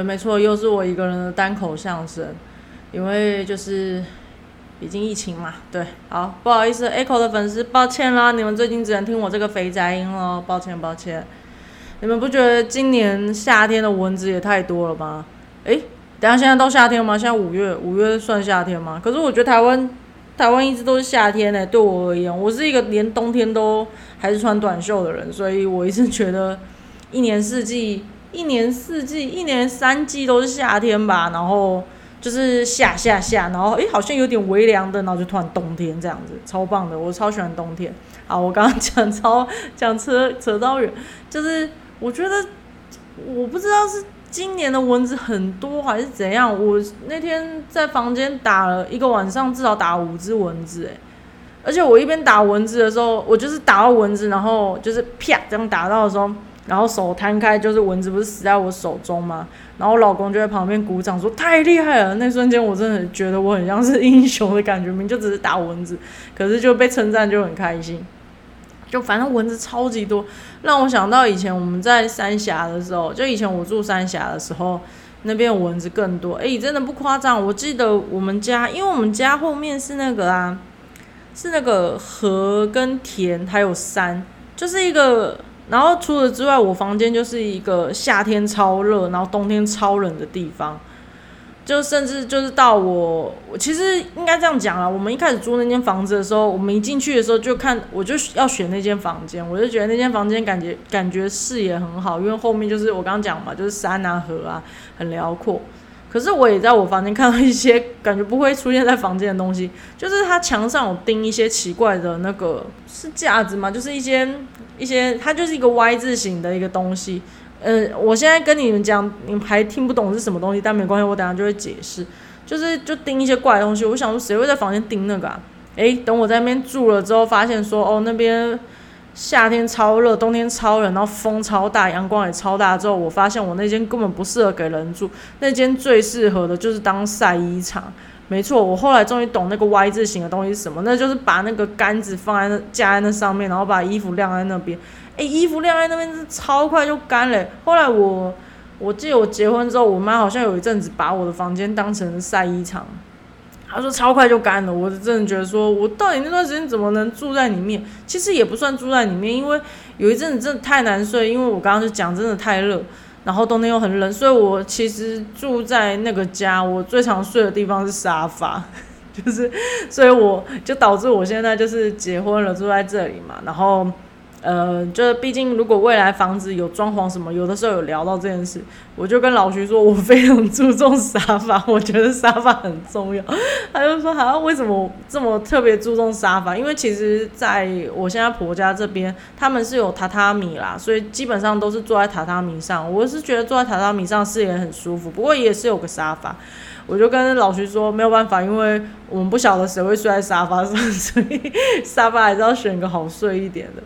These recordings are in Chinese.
对，没错，又是我一个人的单口相声，因为就是已经疫情嘛。对，好，不好意思，Echo 的粉丝，抱歉啦，你们最近只能听我这个肥宅音了，抱歉抱歉。你们不觉得今年夏天的蚊子也太多了吗？诶，等下现在到夏天吗？现在五月，五月算夏天吗？可是我觉得台湾台湾一直都是夏天呢。对我而言，我是一个连冬天都还是穿短袖的人，所以我一直觉得一年四季。一年四季，一年三季都是夏天吧，然后就是夏夏夏，然后诶，好像有点微凉的，然后就突然冬天这样子，超棒的，我超喜欢冬天。好，我刚刚讲超讲扯扯到远，就是我觉得我不知道是今年的蚊子很多还是怎样，我那天在房间打了一个晚上，至少打五只蚊子，诶，而且我一边打蚊子的时候，我就是打到蚊子，然后就是啪这样打到的时候。然后手摊开，就是蚊子不是死在我手中吗？然后我老公就在旁边鼓掌说太厉害了。那瞬间我真的觉得我很像是英雄的感觉，明就只是打蚊子，可是就被称赞就很开心。就反正蚊子超级多，让我想到以前我们在三峡的时候，就以前我住三峡的时候，那边蚊子更多。哎，真的不夸张，我记得我们家，因为我们家后面是那个啊，是那个河跟田还有山，就是一个。然后除了之外，我房间就是一个夏天超热，然后冬天超冷的地方。就甚至就是到我，我其实应该这样讲啊。我们一开始租那间房子的时候，我们一进去的时候就看，我就要选那间房间，我就觉得那间房间感觉感觉视野很好，因为后面就是我刚刚讲嘛，就是山啊河啊，很辽阔。可是我也在我房间看到一些感觉不会出现在房间的东西，就是它墙上有钉一些奇怪的那个是架子吗？就是一些一些，它就是一个 Y 字形的一个东西。嗯，我现在跟你们讲，你们还听不懂是什么东西，但没关系，我等下就会解释。就是就钉一些怪东西，我想说谁会在房间钉那个啊？诶，等我在那边住了之后，发现说哦那边。夏天超热，冬天超冷，然后风超大，阳光也超大。之后我发现我那间根本不适合给人住，那间最适合的就是当晒衣场。没错，我后来终于懂那个 Y 字形的东西是什么，那就是把那个杆子放在那架在那上面，然后把衣服晾在那边。诶，衣服晾在那边是超快就干了。后来我我记得我结婚之后，我妈好像有一阵子把我的房间当成晒衣场。她说超快就干了，我真的觉得说，我到底那段时间怎么能住在里面？其实也不算住在里面，因为有一阵子真的太难睡，因为我刚刚就讲真的太热，然后冬天又很冷，所以我其实住在那个家，我最常睡的地方是沙发，就是，所以我就导致我现在就是结婚了住在这里嘛，然后。呃，就毕竟如果未来房子有装潢什么，有的时候有聊到这件事，我就跟老徐说，我非常注重沙发，我觉得沙发很重要。他就说，好像为什么这么特别注重沙发？因为其实在我现在婆家这边，他们是有榻榻米啦，所以基本上都是坐在榻榻米上。我是觉得坐在榻榻米上视野很舒服，不过也是有个沙发。我就跟老徐说，没有办法，因为我们不晓得谁会睡在沙发上，所以沙发还是要选个好睡一点的。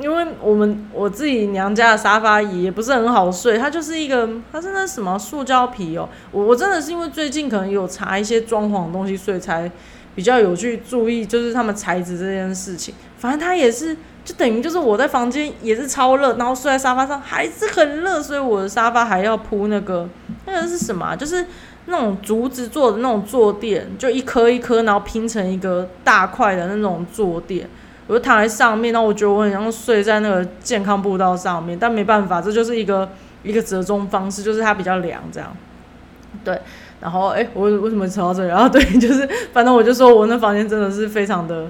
因为我们我自己娘家的沙发椅也不是很好睡，它就是一个，它是那什么塑胶皮哦。我我真的是因为最近可能有查一些装潢东西，所以才比较有去注意，就是他们材质这件事情。反正它也是，就等于就是我在房间也是超热，然后睡在沙发上还是很热，所以我的沙发还要铺那个那个是什么？就是那种竹子做的那种坐垫，就一颗一颗，然后拼成一个大块的那种坐垫。我就躺在上面，然后我觉得我很像睡在那个健康步道上面，但没办法，这就是一个一个折中方式，就是它比较凉这样。对，然后哎，我为什么扯到这里？然后对，就是反正我就说我那房间真的是非常的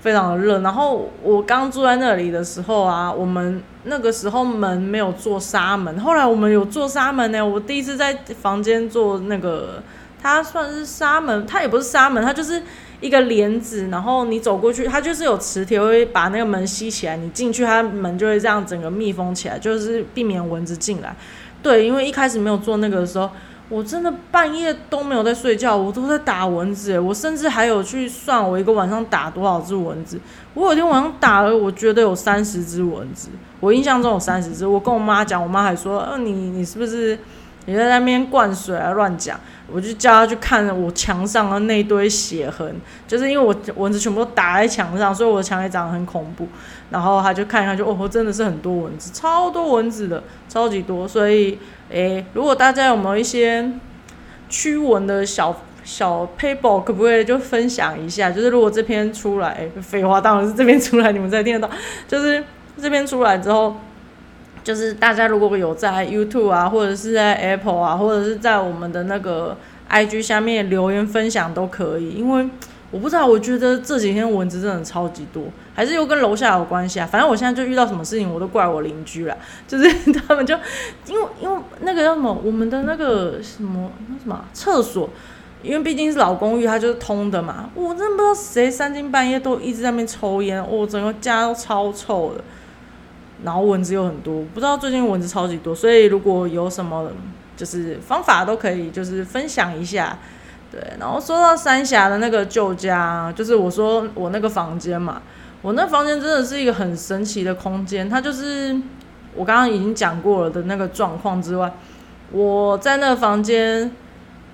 非常的热。然后我刚住在那里的时候啊，我们那个时候门没有做纱门，后来我们有做纱门呢。我第一次在房间做那个，它算是纱门，它也不是纱门，它就是。一个帘子，然后你走过去，它就是有磁铁会把那个门吸起来，你进去，它门就会这样整个密封起来，就是避免蚊子进来。对，因为一开始没有做那个的时候，我真的半夜都没有在睡觉，我都在打蚊子。我甚至还有去算我一个晚上打多少只蚊子。我有天晚上打了，我觉得有三十只蚊子。我印象中有三十只。我跟我妈讲，我妈还说：“呃，你你是不是？”也在那边灌水啊乱讲。我就叫他去看我墙上的那堆血痕，就是因为我蚊子全部都打在墙上，所以我的墙也长得很恐怖。然后他就看一看，就哦，真的是很多蚊子，超多蚊子的，超级多。所以，诶，如果大家有没有一些驱蚊的小小 paper，可不可以就分享一下？就是如果这篇出来，废话当然是这边出来，你们才听得到。就是这篇出来之后。就是大家如果有在 YouTube 啊，或者是在 Apple 啊，或者是在我们的那个 IG 下面留言分享都可以，因为我不知道，我觉得这几天蚊子真的超级多，还是又跟楼下有关系啊。反正我现在就遇到什么事情，我都怪我邻居啦，就是 他们就因为因为那个叫什么，我们的那个什么那什么厕所，因为毕竟是老公寓，它就是通的嘛。我真的不知道谁三更半夜都一直在那边抽烟，我整个家都超臭的。然后蚊子又很多，不知道最近蚊子超级多，所以如果有什么就是方法都可以，就是分享一下。对，然后说到三峡的那个旧家，就是我说我那个房间嘛，我那房间真的是一个很神奇的空间。它就是我刚刚已经讲过了的那个状况之外，我在那个房间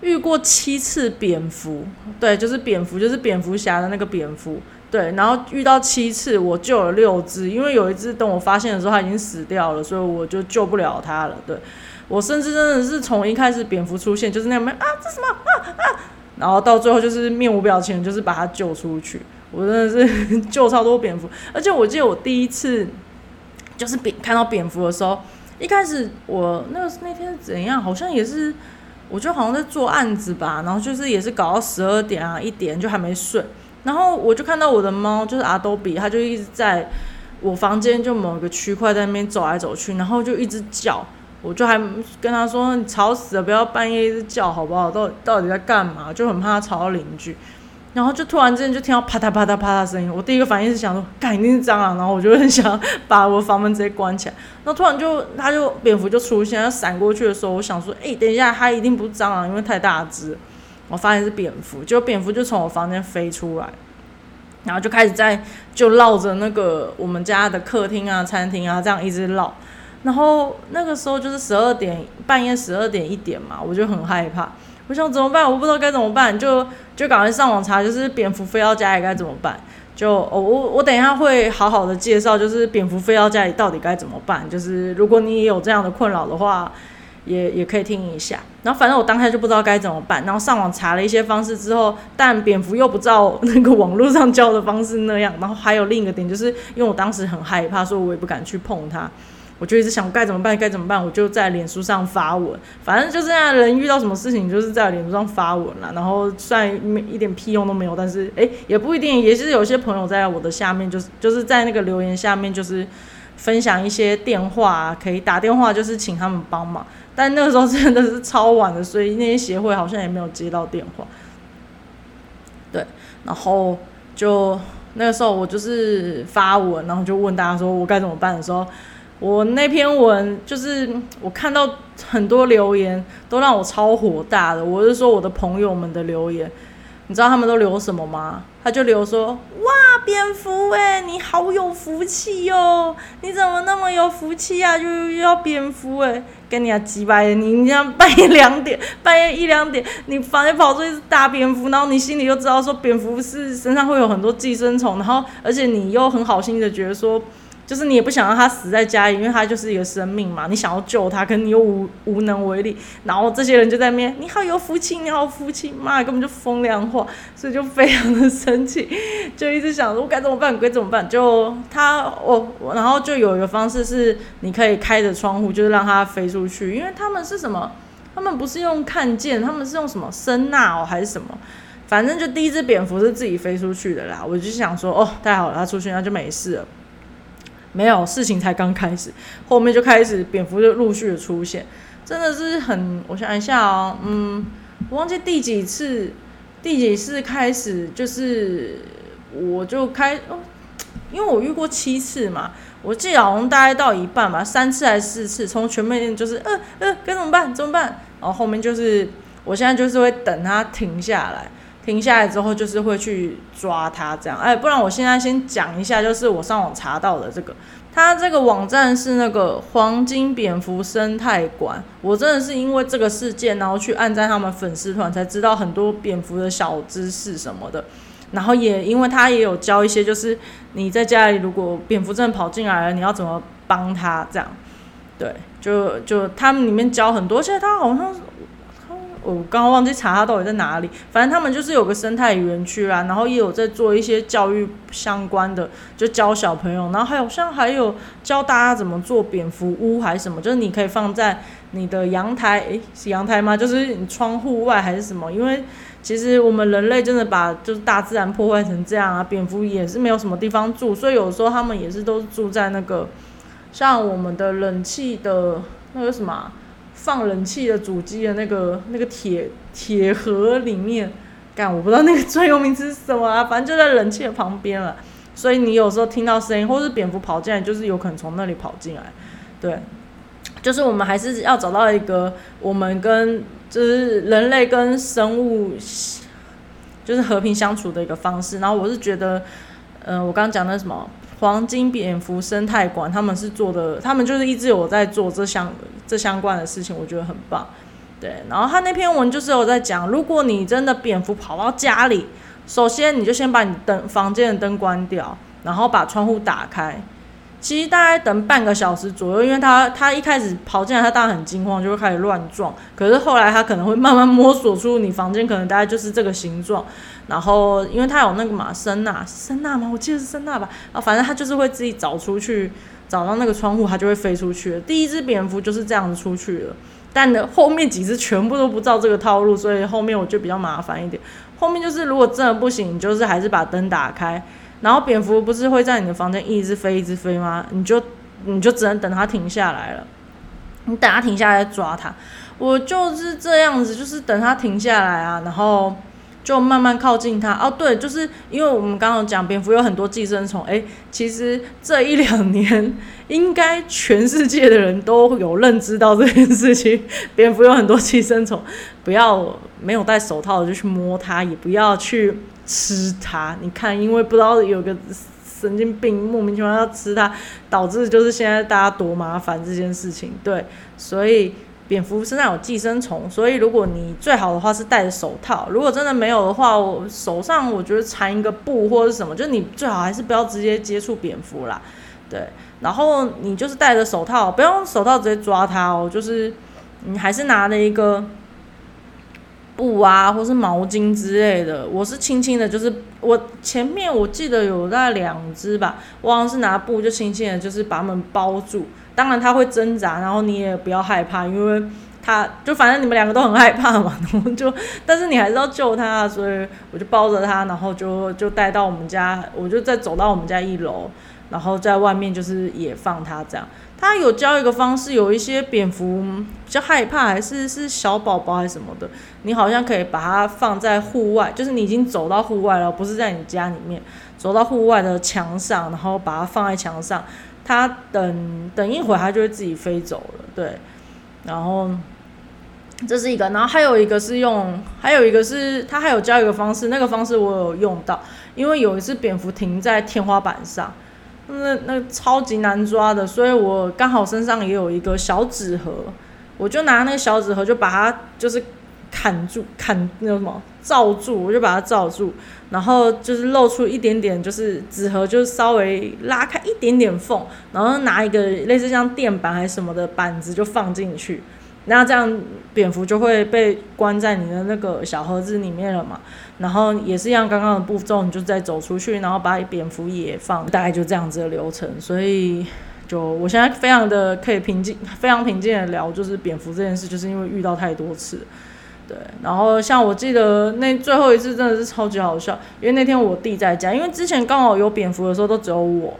遇过七次蝙蝠，对，就是蝙蝠，就是蝙蝠侠的那个蝙蝠。对，然后遇到七次，我救了六只，因为有一只等我发现的时候，它已经死掉了，所以我就救不了它了。对，我甚至真的是从一开始蝙蝠出现就是那样啊，这什么啊啊，然后到最后就是面无表情，就是把它救出去。我真的是 救超多蝙蝠，而且我记得我第一次就是蝙看到蝙蝠的时候，一开始我那个那天怎样，好像也是，我觉得好像在做案子吧，然后就是也是搞到十二点啊一点就还没睡。然后我就看到我的猫，就是阿多比，它就一直在我房间就某个区块在那边走来走去，然后就一直叫，我就还跟他说：“你吵死了，不要半夜一直叫好不好？到到底在干嘛？”就很怕吵到邻居。然后就突然之间就听到啪嗒啪嗒啪嗒声音，我第一个反应是想说：“肯定是蟑螂。”然后我就很想把我房门直接关起来。然后突然就它就蝙蝠就出现，要闪过去的时候，我想说：“哎，等一下，它一定不是蟑螂，因为太大只。”我发现是蝙蝠，就蝙蝠就从我房间飞出来，然后就开始在就绕着那个我们家的客厅啊、餐厅啊这样一直绕。然后那个时候就是十二点，半夜十二点一点嘛，我就很害怕，我想怎么办？我不知道该怎么办，就就赶快上网查，就是蝙蝠飞到家里该怎么办？就我我等一下会好好的介绍，就是蝙蝠飞到家里到底该怎么办？就是如果你也有这样的困扰的话。也也可以听一下，然后反正我当下就不知道该怎么办，然后上网查了一些方式之后，但蝙蝠又不照那个网络上教的方式那样，然后还有另一个点，就是因为我当时很害怕，所以我也不敢去碰它，我就一直想该怎么办，该怎么办，我就在脸书上发文，反正就这样，人遇到什么事情就是在脸书上发文了，然后虽然一点屁用都没有，但是诶也不一定，也是有些朋友在我的下面，就是就是在那个留言下面就是分享一些电话，可以打电话，就是请他们帮忙。但那个时候真的是超晚的，所以那些协会好像也没有接到电话。对，然后就那个时候我就是发文，然后就问大家说我该怎么办的时候，我那篇文就是我看到很多留言都让我超火大的。我是说我的朋友们的留言，你知道他们都留什么吗？他就留说哇蝙蝠哎，你好有福气哟！你怎么那么有福气啊？又又要蝙蝠哎！跟你啊，几百人，你这样半夜两点，半夜一两点，你房间跑出一只大蝙蝠，然后你心里又知道说蝙蝠是身上会有很多寄生虫，然后而且你又很好心的觉得说。就是你也不想让他死在家里，因为他就是一个生命嘛。你想要救他，可你又无无能为力。然后这些人就在那边，你好有福气，你好福气，妈根本就风凉话，所以就非常的生气，就一直想我该怎么办，该怎么办。就他我，然后就有一个方式是，你可以开着窗户，就是让它飞出去。因为他们是什么？他们不是用看见，他们是用什么声呐哦，还是什么？反正就第一只蝙蝠是自己飞出去的啦。我就想说，哦，太好了，它出去那就没事了。没有，事情才刚开始，后面就开始蝙蝠就陆续的出现，真的是很，我想一下哦，嗯，我忘记第几次，第几次开始，就是我就开，哦，因为我遇过七次嘛，我记得好像大概到一半吧，三次还是四次，从全面就是，呃呃，该怎么办？怎么办？然后后面就是，我现在就是会等它停下来。停下来之后就是会去抓它这样。哎，不然我现在先讲一下，就是我上网查到的这个。它这个网站是那个黄金蝙蝠生态馆，我真的是因为这个事件，然后去按赞他们粉丝团，才知道很多蝙蝠的小知识什么的。然后也因为他也有教一些，就是你在家里如果蝙蝠真的跑进来了，你要怎么帮他这样。对，就就他们里面教很多，现在他好像。我刚刚忘记查它到底在哪里，反正他们就是有个生态园区啦，然后也有在做一些教育相关的，就教小朋友，然后还有像还有教大家怎么做蝙蝠屋还是什么，就是你可以放在你的阳台，诶，是阳台吗？就是你窗户外还是什么？因为其实我们人类真的把就是大自然破坏成这样啊，蝙蝠也是没有什么地方住，所以有时候他们也是都是住在那个像我们的冷气的那个什么。放冷气的主机的那个那个铁铁盒里面，干我不知道那个专有名词是什么啊，反正就在冷气的旁边了。所以你有时候听到声音，或是蝙蝠跑进来，就是有可能从那里跑进来。对，就是我们还是要找到一个我们跟就是人类跟生物就是和平相处的一个方式。然后我是觉得，嗯，我刚刚讲的什么？黄金蝙蝠生态馆，他们是做的，他们就是一直有在做这相这相关的事情，我觉得很棒。对，然后他那篇文就是有在讲，如果你真的蝙蝠跑到家里，首先你就先把你灯房间的灯关掉，然后把窗户打开。其实大概等半个小时左右，因为他他一开始跑进来，他当然很惊慌，就会开始乱撞。可是后来他可能会慢慢摸索出你房间可能大概就是这个形状。然后因为他有那个嘛声呐，声呐吗？我记得是声呐吧。啊，反正他就是会自己找出去，找到那个窗户，他就会飞出去。第一只蝙蝠就是这样子出去了，但呢后面几只全部都不照这个套路，所以后面我就比较麻烦一点。后面就是如果真的不行，就是还是把灯打开。然后蝙蝠不是会在你的房间一直飞一直飞吗？你就你就只能等它停下来了。你等它停下来抓它。我就是这样子，就是等它停下来啊，然后就慢慢靠近它。哦，对，就是因为我们刚刚讲蝙蝠有很多寄生虫，诶，其实这一两年应该全世界的人都有认知到这件事情。蝙蝠有很多寄生虫，不要没有戴手套就去摸它，也不要去。吃它，你看，因为不知道有个神经病莫名其妙要吃它，导致就是现在大家多麻烦这件事情。对，所以蝙蝠身上有寄生虫，所以如果你最好的话是戴着手套，如果真的没有的话，我手上我觉得缠一个布或者什么，就你最好还是不要直接接触蝙蝠啦。对，然后你就是戴着手套，不要用手套直接抓它哦，就是你还是拿了一个。布啊，或是毛巾之类的，我是轻轻的，就是我前面我记得有那两只吧，我好像是拿布就轻轻的，就是把它们包住。当然它会挣扎，然后你也不要害怕，因为它就反正你们两个都很害怕嘛，然后就但是你还是要救它，所以我就抱着它，然后就就带到我们家，我就再走到我们家一楼，然后在外面就是也放它这样。他有教一个方式，有一些蝙蝠比较害怕，还是是小宝宝还是什么的，你好像可以把它放在户外，就是你已经走到户外了，不是在你家里面，走到户外的墙上，然后把它放在墙上，它等等一会它就会自己飞走了，对。然后这是一个，然后还有一个是用，还有一个是他还有教一个方式，那个方式我有用到，因为有一次蝙蝠停在天花板上。那那超级难抓的，所以我刚好身上也有一个小纸盒，我就拿那个小纸盒就把它就是砍住，砍那什么罩住，我就把它罩住，然后就是露出一点点，就是纸盒就是稍微拉开一点点缝，然后拿一个类似像垫板还是什么的板子就放进去。那这样蝙蝠就会被关在你的那个小盒子里面了嘛？然后也是一样刚刚的步骤，你就再走出去，然后把蝙蝠也放，大概就这样子的流程。所以就我现在非常的可以平静，非常平静的聊，就是蝙蝠这件事，就是因为遇到太多次。对，然后像我记得那最后一次真的是超级好笑，因为那天我弟在家，因为之前刚好有蝙蝠的时候都只有我。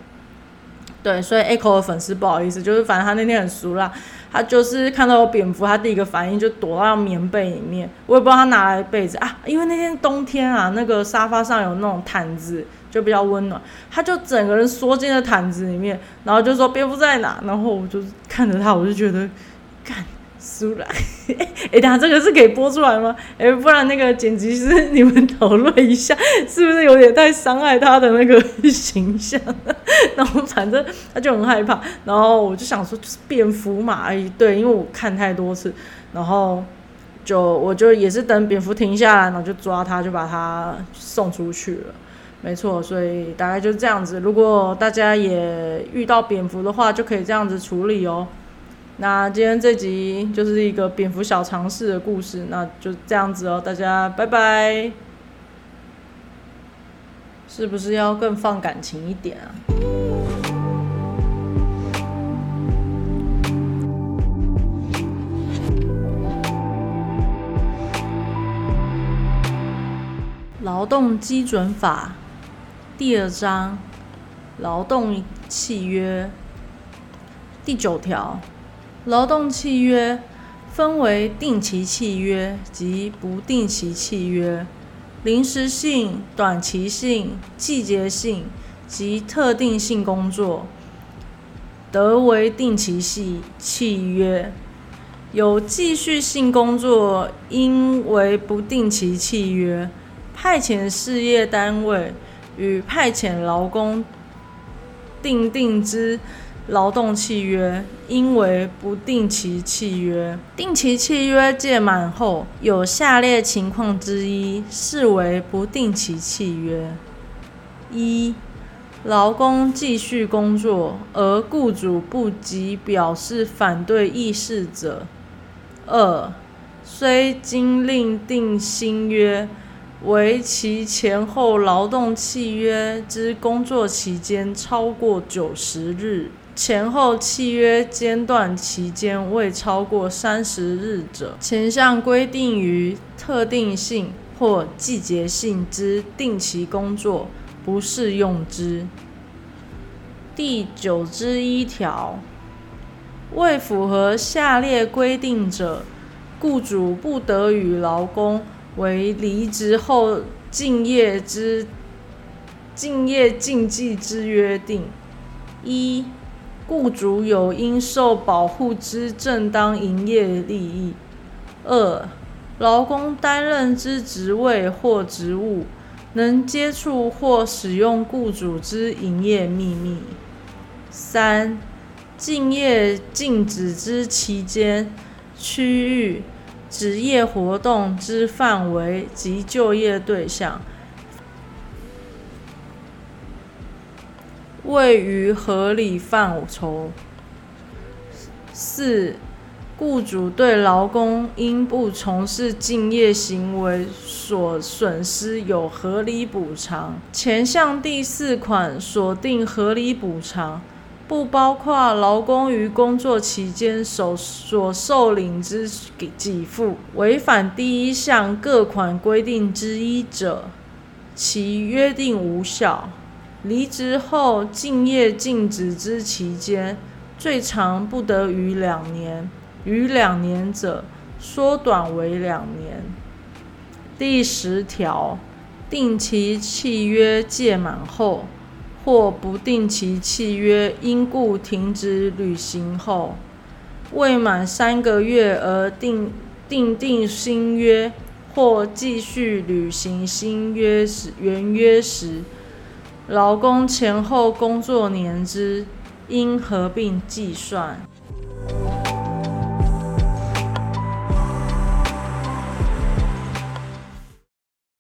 对，所以 Echo 的粉丝不好意思，就是反正他那天很熟啦，他就是看到有蝙蝠，他第一个反应就躲到棉被里面。我也不知道他拿来被子啊，因为那天冬天啊，那个沙发上有那种毯子，就比较温暖，他就整个人缩进了毯子里面，然后就说蝙蝠在哪？然后我就看着他，我就觉得，干出来。哎，等下这个是可以播出来吗？哎，不然那个剪辑师你们讨论一下，是不是有点太伤害他的那个形象？然后反正他就很害怕，然后我就想说，就是蝙蝠嘛，哎，对，因为我看太多次，然后就我就也是等蝙蝠停下来，然后就抓他，就把他送出去了。没错，所以大概就是这样子。如果大家也遇到蝙蝠的话，就可以这样子处理哦。那今天这集就是一个蝙蝠小尝试的故事，那就这样子哦。大家拜拜。是不是要更放感情一点啊？劳动基准法。第二章，劳动契约第九条，劳动契约分为定期契约及不定期契约，临时性、短期性、季节性及特定性工作，得为定期系契约；有继续性工作，应为不定期契约。派遣事业单位。与派遣劳工订定之劳动契约，应为不定期契约。定期契约届满后，有下列情况之一，视为不定期契约：一、劳工继续工作，而雇主不及表示反对意事者；二、虽经另定新约。为其前后劳动契约之工作期间超过九十日，前后契约间断期间未超过三十日者，前项规定于特定性或季节性之定期工作不适用之。第九之一条，未符合下列规定者，雇主不得与劳工。为离职后敬业之敬业禁忌之约定：一、雇主有应受保护之正当营业利益；二、劳工担任之职位或职务能接触或使用雇主之营业秘密；三、敬业禁止之期间、区域。职业活动之范围及就业对象，位于合理范畴。四、雇主对劳工因不从事敬业行为所损失有合理补偿。前项第四款锁定合理补偿。不包括劳工于工作期间所所受领之给付，违反第一项各款规定之一者，其约定无效。离职后敬业禁止之期间，最长不得逾两年，逾两年者，缩短为两年。第十条，定期契约届满后。或不定期契约因故停止履行后，未满三个月而订订定新约或继续履行新约时原约时，劳工前后工作年之应合并计算。